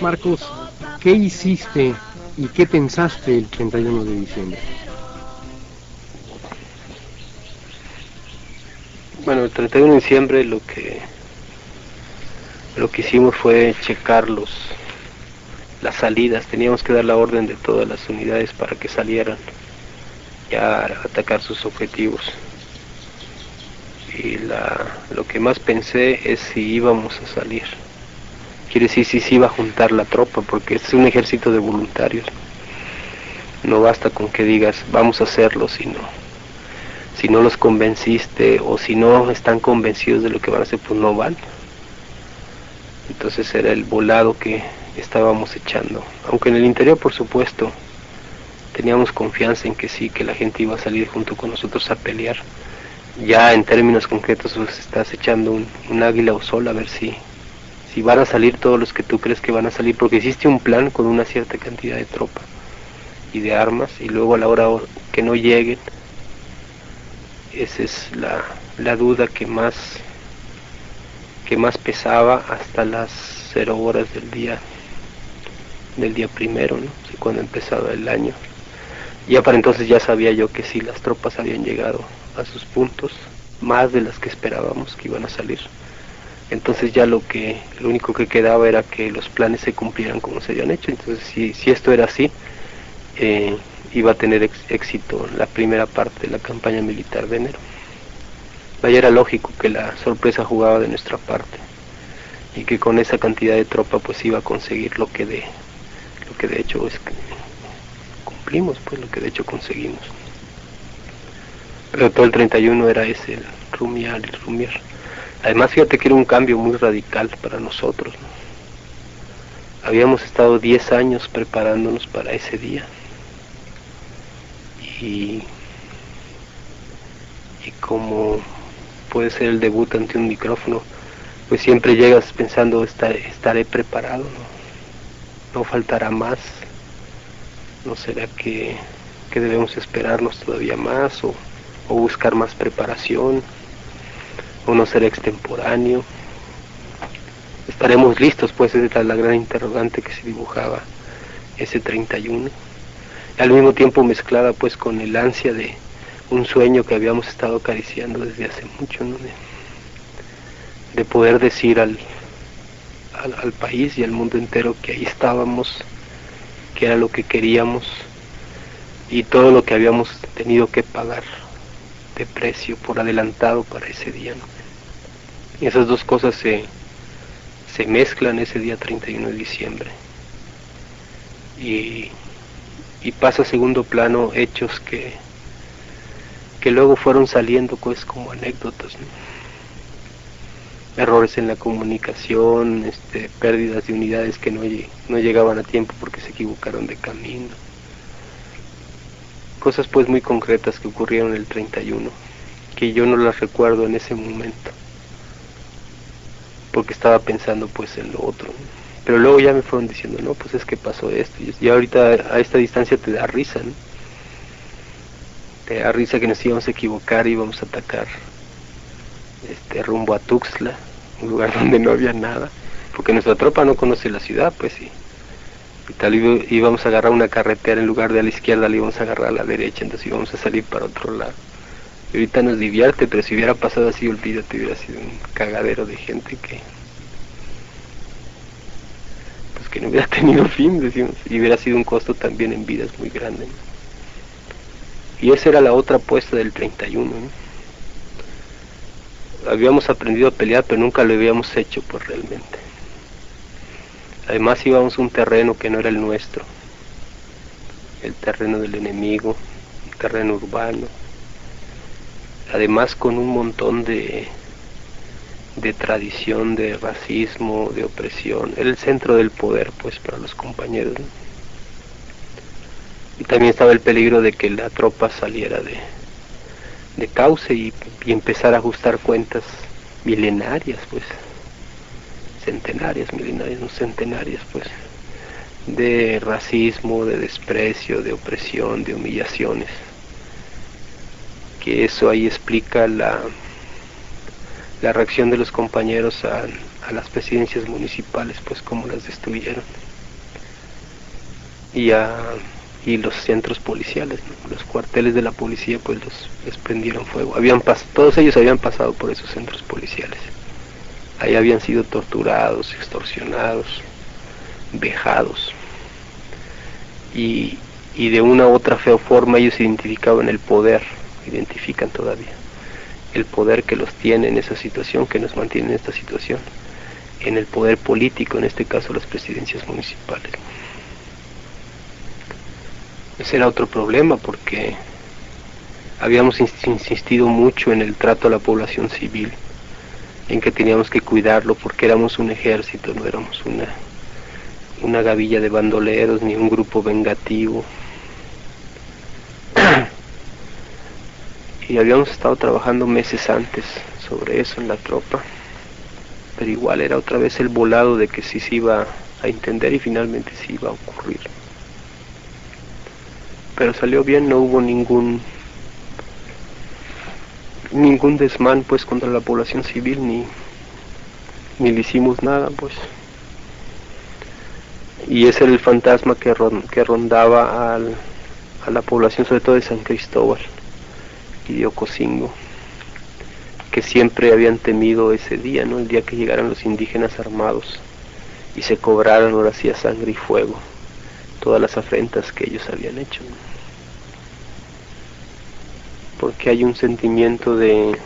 Marcos, ¿qué hiciste y qué pensaste el 31 de diciembre? Bueno, el 31 de diciembre lo que lo que hicimos fue checar los las salidas, teníamos que dar la orden de todas las unidades para que salieran ya a atacar sus objetivos. Y la, lo que más pensé es si íbamos a salir. Quiere decir si se iba a juntar la tropa, porque es un ejército de voluntarios. No basta con que digas vamos a hacerlo, sino si no los convenciste o si no están convencidos de lo que van a hacer, pues no van. Entonces era el volado que estábamos echando. Aunque en el interior, por supuesto, teníamos confianza en que sí, que la gente iba a salir junto con nosotros a pelear. Ya en términos concretos, pues estás echando un, águila o sol a ver si, si van a salir todos los que tú crees que van a salir, porque existe un plan con una cierta cantidad de tropa y de armas, y luego a la hora que no lleguen, esa es la, la duda que más que más pesaba hasta las cero horas del día del día primero, ¿no? cuando empezaba el año. Ya para entonces ya sabía yo que sí, las tropas habían llegado a sus puntos, más de las que esperábamos que iban a salir. Entonces ya lo que, lo único que quedaba era que los planes se cumplieran como se habían hecho. Entonces si, si esto era así, eh, iba a tener éxito la primera parte de la campaña militar de enero. Vaya era lógico que la sorpresa jugaba de nuestra parte y que con esa cantidad de tropa pues iba a conseguir lo que de lo que de hecho es que cumplimos pues lo que de hecho conseguimos pero todo el 31 era ese el rumiar el rumiar además fíjate que era un cambio muy radical para nosotros habíamos estado 10 años preparándonos para ese día. Y y como puede ser el debut ante un micrófono pues siempre llegas pensando estaré preparado no, no faltará más. No será que, debemos esperarnos todavía más o buscar más preparación o no será extemporáneo estaremos listos pues es la gran interrogante que se dibujaba ese 31 al mismo tiempo mezclada pues con el ansia de un sueño que habíamos estado acariciando desde hace mucho ¿no? de, poder decir al, al, al país y al mundo entero que ahí estábamos que era lo que queríamos y todo lo que habíamos tenido que pagar de precio por adelantado para ese día. ¿no? Esas dos cosas se, se mezclan ese día 31 de diciembre. Y, y pasa a segundo plano hechos que, que luego fueron saliendo pues como anécdotas. ¿no? errores en la comunicación, este, pérdidas de unidades que no, no llegaban a tiempo porque se equivocaron de camino. Cosas pues muy concretas que ocurrieron el 31, que yo no las recuerdo en ese momento, porque estaba pensando pues en lo otro. Pero luego ya me fueron diciendo, no, pues es que pasó esto, y ahorita a esta distancia te da risa, ¿no? Te da risa que nos íbamos a equivocar y íbamos a atacar este, rumbo a Tuxtla, un lugar donde no había nada, porque nuestra tropa no conoce la ciudad, pues sí. Y tal íbamos a agarrar una carretera en lugar de a la izquierda, la íbamos a agarrar a la derecha, entonces íbamos a salir para otro lado. Y ahorita nos divierte, pero si hubiera pasado así, olvídate, hubiera sido un cagadero de gente que. Pues que no hubiera tenido fin, decimos, y hubiera sido un costo también en vidas muy grande. Y esa era la otra apuesta del 31, ¿no? habíamos aprendido a pelear, pero nunca lo habíamos hecho pues realmente. Además íbamos a un terreno que no era el nuestro, el terreno del enemigo, un terreno urbano, además con un montón de, de tradición, de racismo, de opresión, era el centro del poder pues para los compañeros. Y también estaba el peligro de que la tropa saliera de, de cauce y, empezar a ajustar cuentas milenarias, pues, centenarias, milenarias, no centenarias, pues, de racismo, de desprecio, de opresión, de humillaciones. Que eso ahí explica la, la reacción de los compañeros al, a las presidencias municipales, pues como las destruyeron. Y, a, y los centros policiales, los cuarteles de la policía, pues los prendieron fuego. Habían todos ellos habían pasado por esos centros policiales. Ahí habían sido torturados, extorsionados, vejados. Y, y de una u otra fea forma ellos identificaban el poder, identifican todavía el poder que los tiene en esa situación, que nos mantiene en esta situación, en el poder político, en este caso las presidencias municipales. Ese era otro problema porque habíamos insistido mucho en el trato a la población civil, en que teníamos que cuidarlo porque éramos un ejército, no éramos una, una gavilla de bandoleros ni un grupo vengativo. Y habíamos estado trabajando meses antes sobre eso en la tropa, pero igual era otra vez el volado de que sí se iba a entender y finalmente sí iba a ocurrir. Pero salió bien, no hubo ningún ningún desmán pues contra la población civil ni ni le hicimos nada pues. Y ese era el fantasma que, que rondaba al, a la población sobre todo de San Cristóbal y de Ocosingo, que siempre habían temido ese día, ¿no? El día que llegaran los indígenas armados y se cobraran ahora sí a sangre y fuego todas las afrentas que ellos habían hecho. Porque hay un sentimiento de,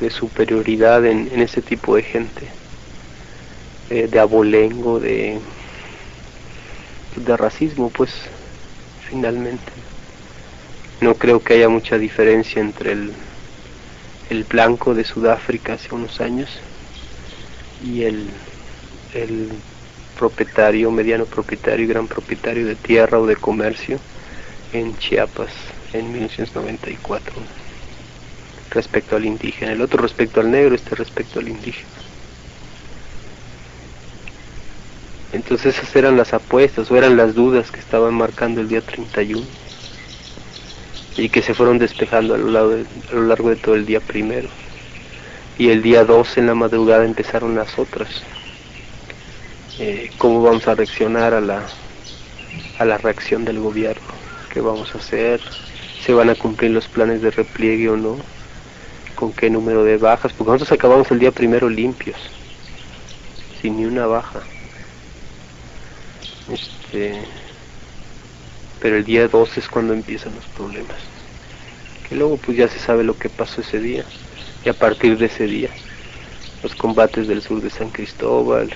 de superioridad en, ese tipo de gente, eh, de abolengo, de, de racismo, pues finalmente. No creo que haya mucha diferencia entre el, blanco de Sudáfrica hace unos años y el, el propietario, mediano propietario y gran propietario de tierra o de comercio en Chiapas en 1994 respecto al indígena, el otro respecto al negro, este respecto al indígena. Entonces esas eran las apuestas o eran las dudas que estaban marcando el día 31 y que se fueron despejando a lo, largo de, todo el día primero. Y el día 2 en la madrugada empezaron las otras. Eh, ¿Cómo vamos a reaccionar a la, a la reacción del gobierno? ¿Qué vamos a hacer? ¿Se van a cumplir los planes de repliegue o no? ¿Con qué número de bajas? Porque nosotros acabamos el día primero limpios, sin ni una baja. Este, pero el día 2 es cuando empiezan los problemas. Que luego pues ya se sabe lo que pasó ese día. Y a partir de ese día, los combates del sur de San Cristóbal,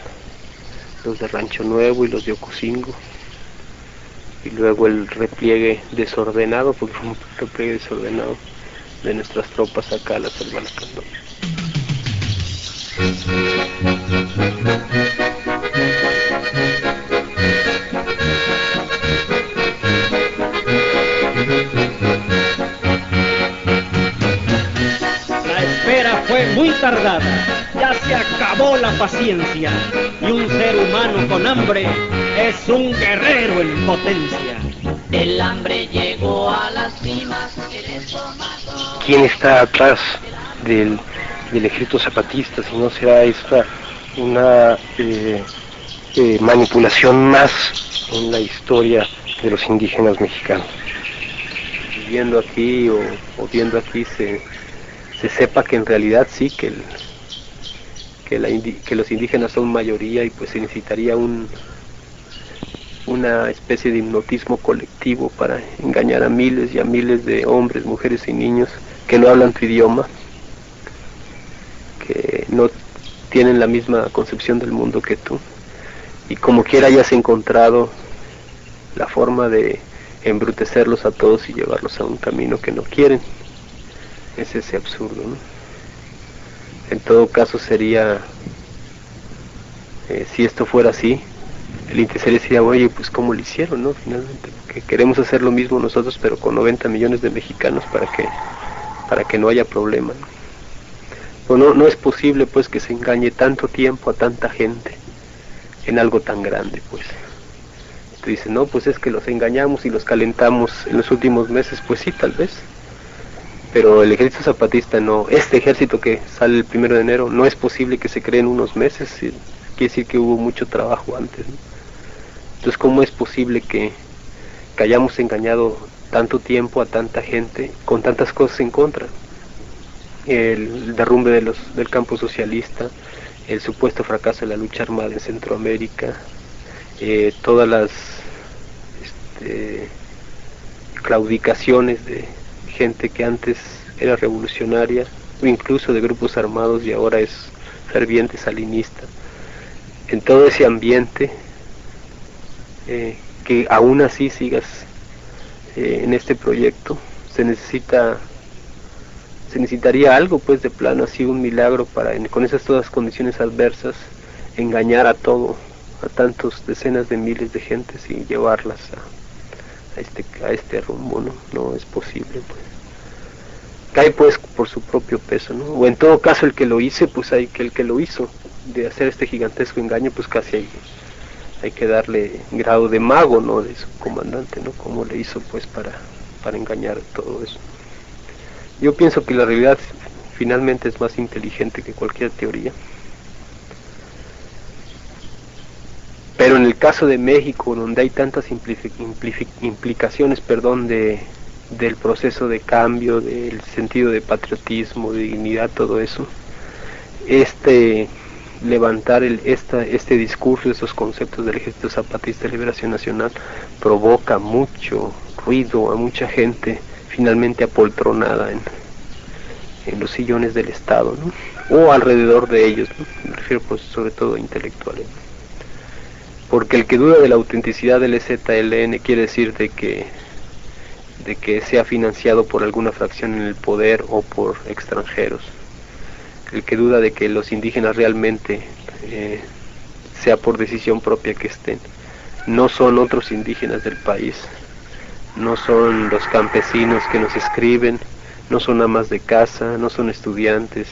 los de Rancho Nuevo y los de Ocosingo. Y luego el repliegue desordenado, porque fue un repliegue desordenado de nuestras tropas acá a la selva Lacandón. Muy tardada, ya se acabó la paciencia y un ser humano con hambre es un guerrero en potencia. El hambre llegó a las cimas, ¿Quién está atrás del, ejército zapatista? Si no será esta una eh, eh, manipulación más en la historia de los indígenas mexicanos. Viviendo aquí o, o viendo aquí se se sepa que en realidad sí, que, la que los indígenas son mayoría y pues se necesitaría un, una especie de hipnotismo colectivo para engañar a miles y a miles de hombres, mujeres y niños que no hablan tu idioma, que no tienen la misma concepción del mundo que tú. Y como quiera hayas encontrado la forma de embrutecerlos a todos y llevarlos a un camino que no quieren es ese absurdo. ¿no? En todo caso sería, eh, si esto fuera así, el interés sería, oye, pues cómo lo hicieron, ¿no? Finalmente, porque queremos hacer lo mismo nosotros, pero con 90 millones de mexicanos para que, para que no haya problema. ¿no? No, no es posible, pues, que se engañe tanto tiempo a tanta gente en algo tan grande, pues. Tú dices, no, pues es que los engañamos y los calentamos en los últimos meses, pues sí, tal vez pero el ejército zapatista no, este ejército que sale el primero de enero, no es posible que se cree en unos meses, quiere decir que hubo mucho trabajo antes. Entonces, ¿cómo es posible que, hayamos engañado tanto tiempo a tanta gente con tantas cosas en contra? El derrumbe del campo socialista, el supuesto fracaso de la lucha armada en Centroamérica, eh, todas las este, claudicaciones de gente que antes era revolucionaria o incluso de grupos armados y ahora es ferviente salinista. En todo ese ambiente, eh, que aún así sigas eh, en este proyecto, se necesita se necesitaría algo pues de plano así un milagro para con esas todas condiciones adversas engañar a todo a tantos decenas de miles de gentes y llevarlas a, a este a este rumbo no no es posible pues cae pues por su propio peso no o en todo caso el que lo hice pues hay que el que lo hizo de hacer este gigantesco engaño pues casi hay hay que darle grado de mago no de su comandante no como le hizo pues para para engañar todo eso. Yo pienso que la realidad finalmente es más inteligente que cualquier teoría. Pero en el caso de México, donde hay tantas implicaciones, perdón, de, del proceso de cambio, del sentido de patriotismo, de dignidad, todo eso, este levantar el, esta, este discurso, esos conceptos del Ejército Zapatista de Liberación Nacional, provoca mucho ruido a mucha gente finalmente apoltronada en, en los sillones del Estado, ¿no? o alrededor de ellos, ¿no? me refiero pues sobre todo a intelectuales. Porque el que duda de la autenticidad del EZLN quiere decir de que, de que sea financiado por alguna fracción en el poder o por extranjeros. El que duda de que los indígenas realmente eh, sea por decisión propia que estén. No son otros indígenas del país, no son los campesinos que nos escriben, no son amas de casa, no son estudiantes,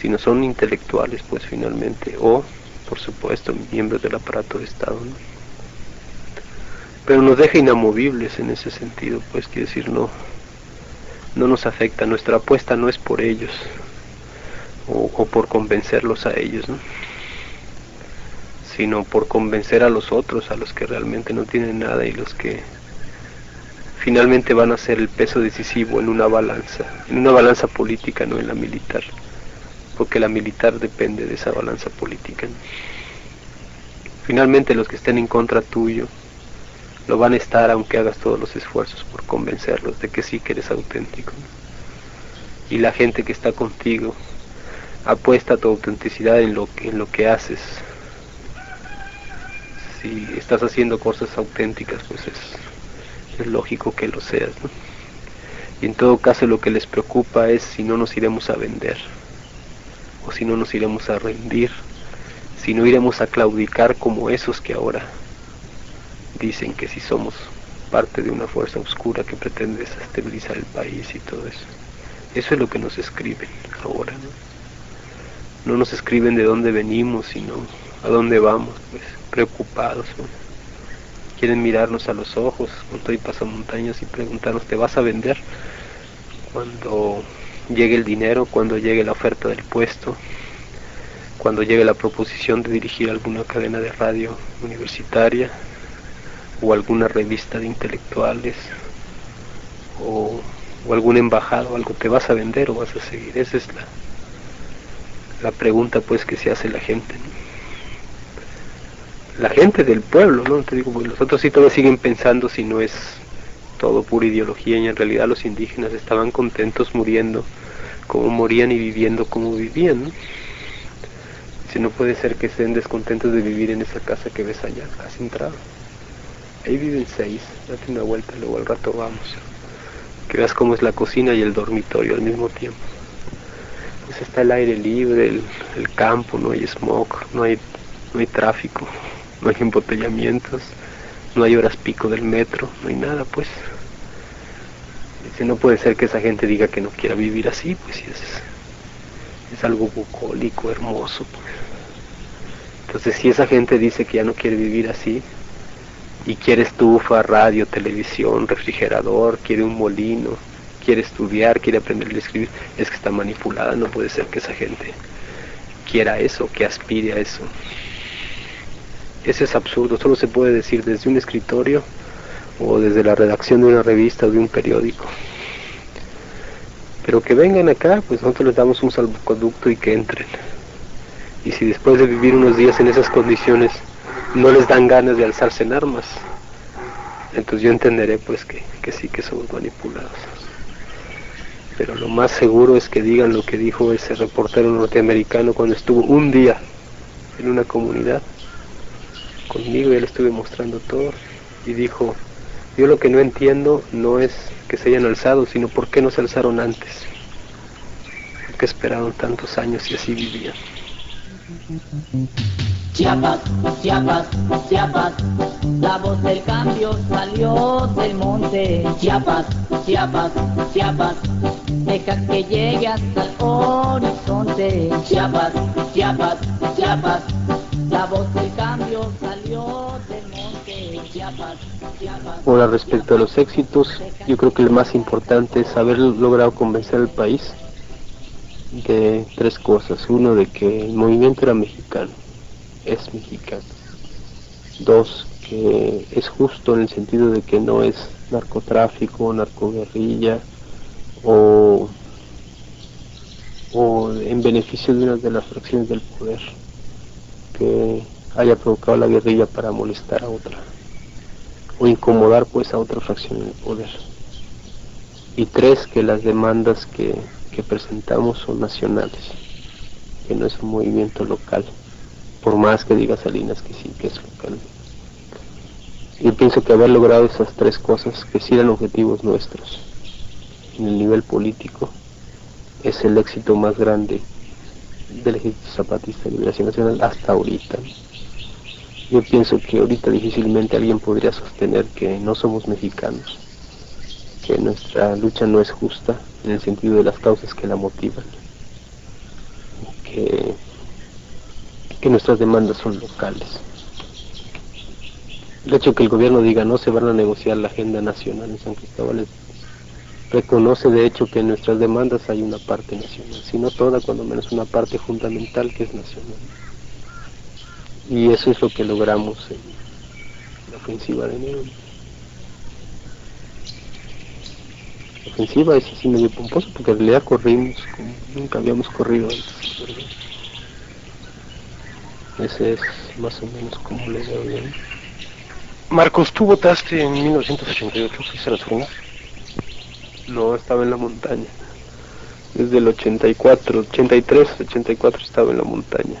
sino son intelectuales, pues finalmente, o, por supuesto, miembros del aparato de Estado. Pero nos deja inamovibles en ese sentido, pues quiere decir, no, no nos afecta, nuestra apuesta no es por ellos, o, por convencerlos a ellos, ¿no? sino por convencer a los otros, a los que realmente no tienen nada y los que finalmente van a ser el peso decisivo en una balanza, en una balanza política, no en la militar, porque la militar depende de esa balanza política. Finalmente los que estén en contra tuyo lo van a estar aunque hagas todos los esfuerzos por convencerlos de que sí que eres auténtico. Y la gente que está contigo apuesta tu autenticidad en lo que, en lo que haces. Si estás haciendo cosas auténticas, pues es es lógico que lo seas. Y en todo caso lo que les preocupa es si no nos iremos a vender, o si no nos iremos a rendir, si no iremos a claudicar como esos que ahora dicen que si somos parte de una fuerza oscura que pretende desestabilizar el país y todo eso. Eso es lo que nos escriben ahora. No, no nos escriben de dónde venimos, sino a dónde vamos, pues preocupados quieren mirarnos a los ojos con todo y pasamontañas y preguntarnos, ¿te vas a vender? Cuando llegue el dinero, cuando llegue la oferta del puesto, cuando llegue la proposición de dirigir alguna cadena de radio universitaria o alguna revista de intelectuales o, o alguna embajada o algo, ¿te vas a vender o vas a seguir? Esa es la, la pregunta pues que se hace la gente la gente del pueblo, ¿no? Te digo, los otros sí todavía siguen pensando si no es todo pura ideología y en realidad los indígenas estaban contentos muriendo como morían y viviendo como vivían, Si no puede ser que estén descontentos de vivir en esa casa que ves allá, has entrado. Ahí viven seis, date una vuelta, luego al rato vamos. Que veas cómo es la cocina y el dormitorio al mismo tiempo. Pues está el aire libre, el, campo, no hay smog, no hay, tráfico no hay embotellamientos, no hay horas pico del metro, no hay nada, pues. No puede ser que esa gente diga que no quiera vivir así, pues es, es algo bucólico, hermoso. Pues. Entonces, si esa gente dice que ya no quiere vivir así, y quiere estufa, radio, televisión, refrigerador, quiere un molino, quiere estudiar, quiere aprender a escribir, es que está manipulada, no puede ser que esa gente quiera eso, que aspire a eso. Ese es absurdo, solo se puede decir desde un escritorio o desde la redacción de una revista o de un periódico. Pero que vengan acá, pues nosotros les damos un salvoconducto y que entren. Y si después de vivir unos días en esas condiciones no les dan ganas de alzarse en armas, entonces yo entenderé pues que, que sí que somos manipulados. Pero lo más seguro es que digan lo que dijo ese reportero norteamericano cuando estuvo un día en una comunidad conmigo, ya le estuve mostrando todo, y dijo, yo lo que no entiendo no es que se hayan alzado, sino por qué no se alzaron antes, por qué esperaron tantos años y así vivían. Chiapas, Chiapas, Chiapas, la voz del cambio salió del monte. Chiapas, Chiapas, Chiapas, deja que llegue hasta el horizonte. Chiapas, Chiapas, Chiapas, la voz del cambio salió del monte. Chiapas, Chiapas. Ahora respecto a los éxitos, yo creo que lo más importante es haber logrado convencer al país de tres cosas. Uno, de que el movimiento era mexicano es mexicano. Dos, que es justo en el sentido de que no es narcotráfico, narcoguerrilla o, en beneficio de una de las fracciones del poder que haya provocado la guerrilla para molestar a otra o incomodar pues a otra fracción del poder. Y tres, que las demandas que presentamos son nacionales, que no es un movimiento local por más que diga Salinas que sí, que es local. Yo pienso que haber logrado esas tres cosas, que sí eran objetivos nuestros, en el nivel político, es el éxito más grande del Ejército Zapatista de Liberación Nacional hasta ahorita. Yo pienso que ahorita difícilmente alguien podría sostener que no somos mexicanos, que nuestra lucha no es justa en el sentido de las causas que la motivan, que que nuestras demandas son locales. El hecho que el gobierno diga no se van a negociar la agenda nacional en San Cristóbal reconoce de hecho que en nuestras demandas hay una parte nacional, sino toda, cuando menos una parte fundamental que es nacional. Y eso es lo que logramos en la ofensiva de enero. Ofensiva es así medio pomposo porque en realidad corrimos como nunca habíamos corrido antes. Ese es más o menos como le veo bien. Marcos, ¿tú votaste en 1988? ¿Fuiste a las urnas? No, estaba en la montaña. Desde el 84, 83, 84 estaba en la montaña.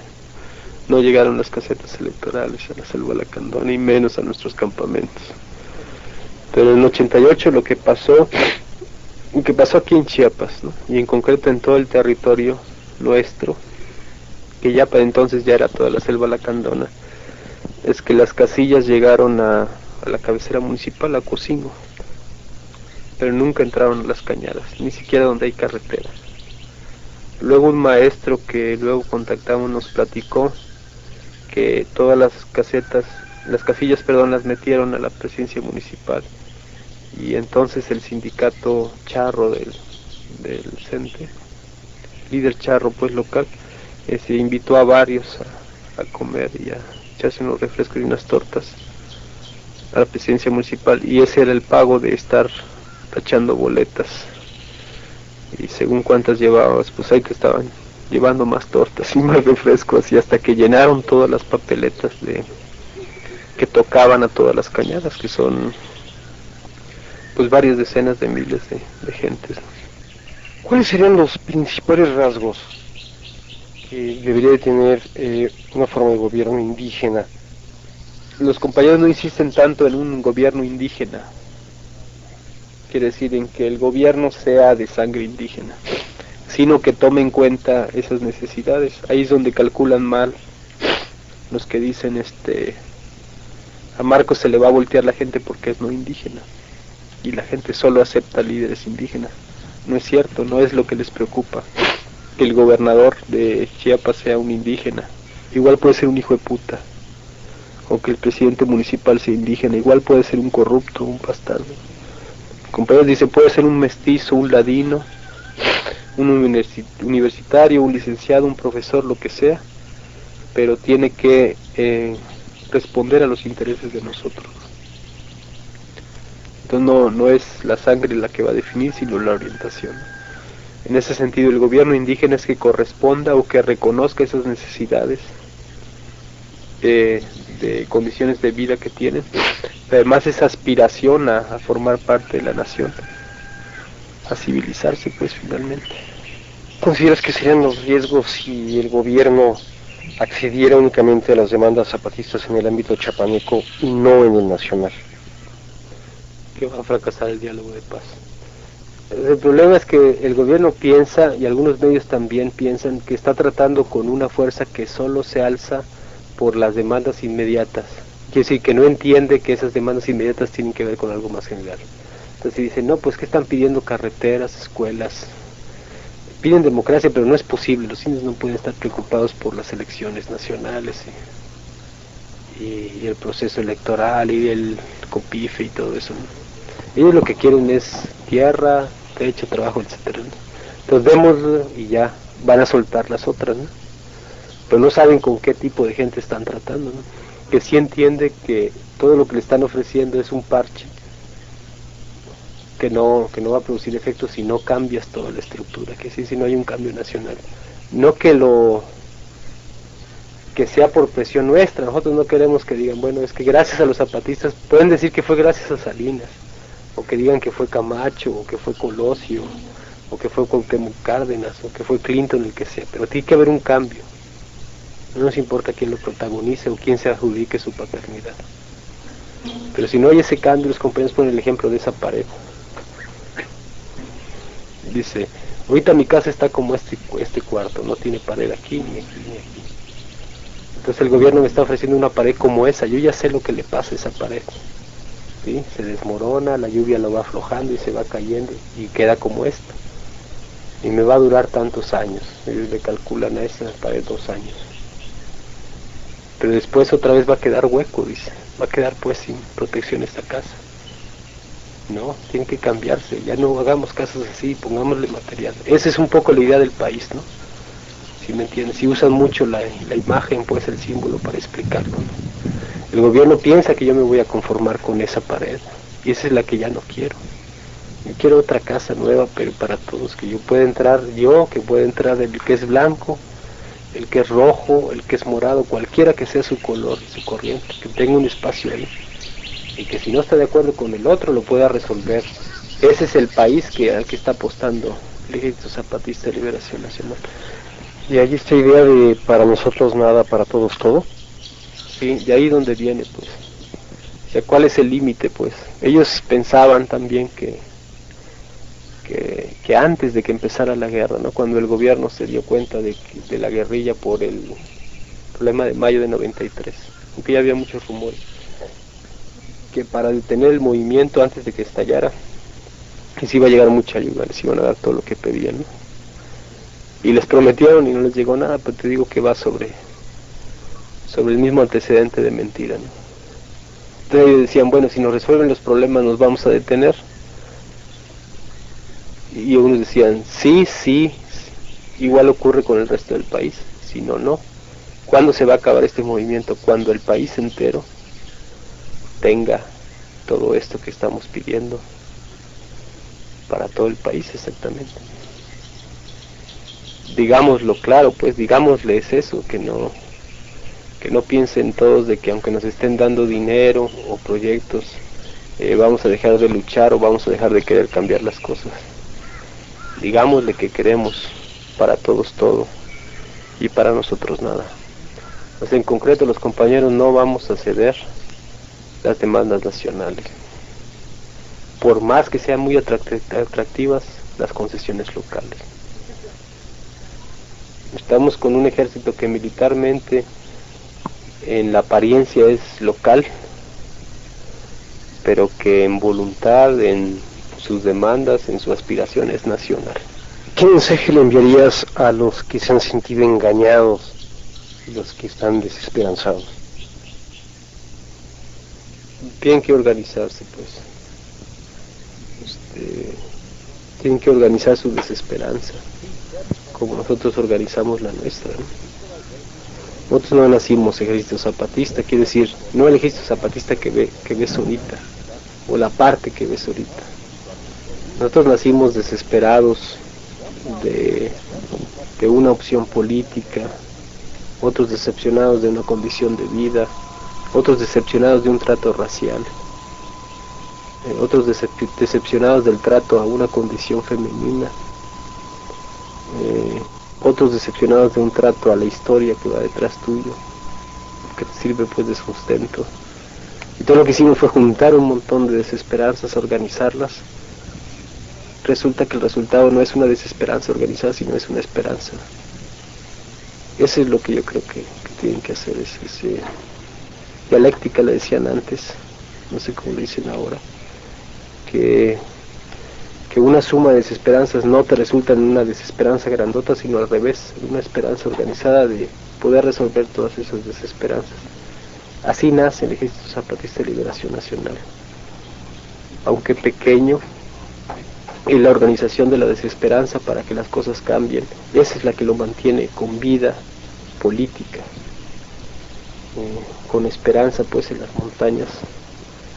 No llegaron las casetas electorales a la selva lacandona y menos a nuestros campamentos. Pero en el 88 lo que pasó, lo que pasó aquí en Chiapas, ¿no? y en concreto en todo el territorio nuestro, que ya para entonces ya era toda la selva lacandona, es que las casillas llegaron a, la cabecera municipal, a Cocingo, pero nunca entraron a las cañadas, ni siquiera donde hay carretera. Luego un maestro que luego contactamos nos platicó que todas las casetas, las casillas, perdón, las metieron a la presidencia municipal. Y entonces el sindicato charro del, del CENTE, líder charro pues local, se invitó a varios a, comer y a echarse unos refrescos y unas tortas a la presidencia municipal. Y ese era el pago de estar tachando boletas. Y según cuántas llevabas pues ahí te estaban llevando más tortas y más refrescos. Y hasta que llenaron todas las papeletas de que tocaban a todas las cañadas que son pues varias decenas de miles de, de gentes ¿Cuáles serían los principales rasgos que debería de tener eh, una forma de gobierno indígena. Los compañeros no insisten tanto en un gobierno indígena, quiere decir en que el gobierno sea de sangre indígena, sino que tome en cuenta esas necesidades. Ahí es donde calculan mal los que dicen este a Marcos se le va a voltear la gente porque es no indígena y la gente solo acepta líderes indígenas. No es cierto, no es lo que les preocupa que el gobernador de Chiapas sea un indígena. Igual puede ser un hijo de puta. O que el presidente municipal sea indígena. Igual puede ser un corrupto, un bastardo. compañeros dice puede ser un mestizo, un ladino, un universitario, un licenciado, un profesor, lo que sea, pero tiene que eh, responder a los intereses de nosotros. Entonces no, no es la sangre la que va a definir, sino la orientación. En ese sentido, el gobierno indígena es que corresponda o que reconozca esas necesidades eh, de condiciones de vida que tienen, además esa aspiración a, a formar parte de la nación, a civilizarse pues finalmente. ¿Consideras que serían los riesgos si el gobierno accediera únicamente a las demandas zapatistas en el ámbito chapaneco y no en el nacional? Que va a fracasar el diálogo de paz. El problema es que el gobierno piensa, y algunos medios también piensan, que está tratando con una fuerza que solo se alza por las demandas inmediatas. Quiere decir que no entiende que esas demandas inmediatas tienen que ver con algo más general. Entonces dicen, no, pues que están pidiendo carreteras, escuelas, piden democracia, pero no es posible. Los indios no pueden estar preocupados por las elecciones nacionales y, el proceso electoral y el copife y todo eso. Ellos lo que quieren es tierra, techo, trabajo, etcétera. Entonces vemos y ya van a soltar las otras, pero no saben con qué tipo de gente están tratando. Que sí entiende que todo lo que le están ofreciendo es un parche que no, que no va a producir efectos si no cambias toda la estructura, que sí, si no hay un cambio nacional. No que lo que sea por presión nuestra, nosotros no queremos que digan, bueno, es que gracias a los zapatistas, pueden decir que fue gracias a Salinas, o que digan que fue Camacho, o que fue Colosio, o que fue Cuauhtémoc Cárdenas, o que fue Clinton, el que sea, pero tiene que haber un cambio. No nos importa quién lo protagonice o quién se adjudique su paternidad. Pero si no hay ese cambio, los compañeros ponen el ejemplo de esa pared dice, ahorita mi casa está como este, este cuarto, no tiene pared aquí ni aquí ni aquí. Entonces el gobierno me está ofreciendo una pared como esa, yo ya sé lo que le pasa a esa pared. ¿Sí? Se desmorona, la lluvia lo va aflojando y se va cayendo y queda como esta. Y me va a durar tantos años, ellos le calculan a esa pared dos años. Pero después otra vez va a quedar hueco, dice, va a quedar pues sin protección esta casa. No, tiene que cambiarse, ya no hagamos casas así, pongámosle material. Esa es un poco la idea del país, ¿no? Si me entiendes, si usan mucho la, imagen, pues el símbolo para explicarlo. El gobierno piensa que yo me voy a conformar con esa pared, y esa es la que ya no quiero. Yo quiero otra casa nueva, pero para todos, que yo pueda entrar yo, que pueda entrar el que es blanco, el que es rojo, el que es morado, cualquiera que sea su color, su corriente, que tenga un espacio ahí y que si no está de acuerdo con el otro lo pueda resolver. Ese es el país que, al que está apostando el Ejército Zapatista de Liberación Nacional. Y ahí esta idea de para nosotros nada, para todos todo. Sí, de ahí donde viene, pues. O sea, ¿cuál es el límite, pues? Ellos pensaban también que, que, antes de que empezara la guerra, ¿no? Cuando el gobierno se dio cuenta de, de la guerrilla por el problema de mayo de 93, aunque ya había muchos rumores que para detener el movimiento antes de que estallara, se iba a llegar mucha ayuda, les iban a dar todo lo que pedían. Y les prometieron y no les llegó nada, pero te digo que va sobre, sobre el mismo antecedente de mentira. Entonces ellos decían, bueno, si nos resuelven los problemas nos vamos a detener. Y unos decían, sí, sí, igual ocurre con el resto del país, si no, no. ¿Cuándo se va a acabar este movimiento? Cuando el país entero tenga todo esto que estamos pidiendo para todo el país exactamente. Digámoslo claro, pues digámosles eso, que no que no piensen todos de que aunque nos estén dando dinero o proyectos, eh, vamos a dejar de luchar o vamos a dejar de querer cambiar las cosas. Digámosle que queremos para todos todo y para nosotros nada. Pues en concreto los compañeros no vamos a ceder las demandas nacionales. Por más que sean muy atractivas las concesiones locales. Estamos con un ejército que militarmente en la apariencia es local, pero que en voluntad, en sus demandas, en su aspiración es nacional. ¿Qué mensaje le enviarías a los que se han sentido engañados y los que están desesperanzados? tienen que organizarse pues este, tienen que organizar su desesperanza, como nosotros organizamos la nuestra. Nosotros no nacimos ejército zapatista, quiere decir, no el ejército zapatista que, ve, que ves ahorita, o la parte que ves ahorita. Nosotros nacimos desesperados de, una opción política, otros decepcionados de una condición de vida, otros decepcionados de un trato racial, eh, otros decepcionados del trato a una condición femenina, eh, otros decepcionados de un trato a la historia que va detrás tuyo, que te sirve pues de sustento. Y todo lo que hicimos fue juntar un montón de desesperanzas, organizarlas. Resulta que el resultado no es una desesperanza organizada, sino es una esperanza. Eso es lo que yo creo que, tienen que hacer, es, ese dialéctica le decían antes, no sé cómo le dicen ahora, que, que una suma de desesperanzas no te resulta en una desesperanza grandota, sino al revés, una esperanza organizada de poder resolver todas esas desesperanzas. Así nace el Ejército Zapatista de Liberación Nacional. Aunque pequeño, y la organización de la desesperanza para que las cosas cambien, esa es la que lo mantiene con vida política, eh, con esperanza pues en las montañas,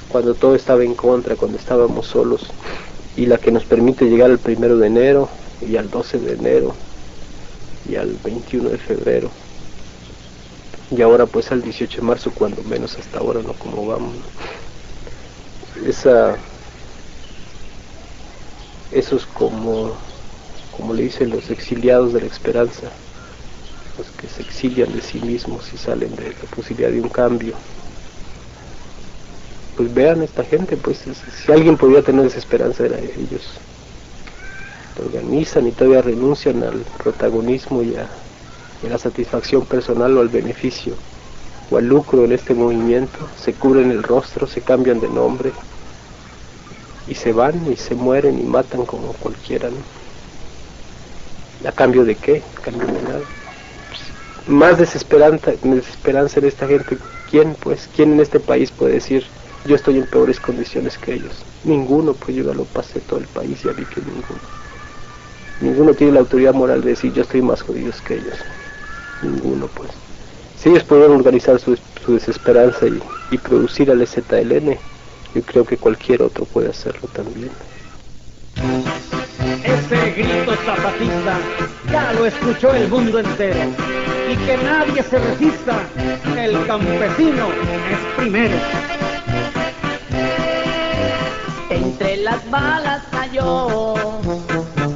cuando todo estaba en contra, cuando estábamos solos, y la que nos permite llegar al primero de enero y al 12 de enero y al 21 de febrero. Y ahora pues al 18 de marzo cuando menos hasta ahora no como vamos esa esos como como le dicen los exiliados de la esperanza los que se exilian de sí mismos y salen de la posibilidad de un cambio pues vean esta gente pues si alguien podía tener esa esperanza era ellos organizan y todavía renuncian al protagonismo y a la satisfacción personal o al beneficio o al lucro en este movimiento, se cubren el rostro, se cambian de nombre y se van y se mueren y matan como cualquiera. ¿A cambio de qué? ¿A cambio de nada? más desesperanza, desesperanza en esta gente. ¿Quién, pues? ¿Quién en este país puede decir yo estoy en peores condiciones que ellos? Ninguno, pues yo ya lo pasé todo el país y vi que ninguno. Ninguno tiene la autoridad moral de decir yo estoy más jodido que ellos ninguno pues. Si ellos pueden organizar su, desesperanza y, producir al ZLN, yo creo que cualquier otro puede hacerlo también. Ese grito zapatista ya lo escuchó el mundo entero. Y que nadie se resista, el campesino es primero. Las balas cayó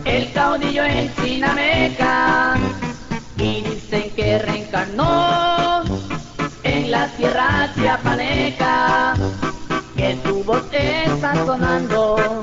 el caudillo en Chinameca y dicen que reencarnó en la tierra chiapaneca, que tu voz está sonando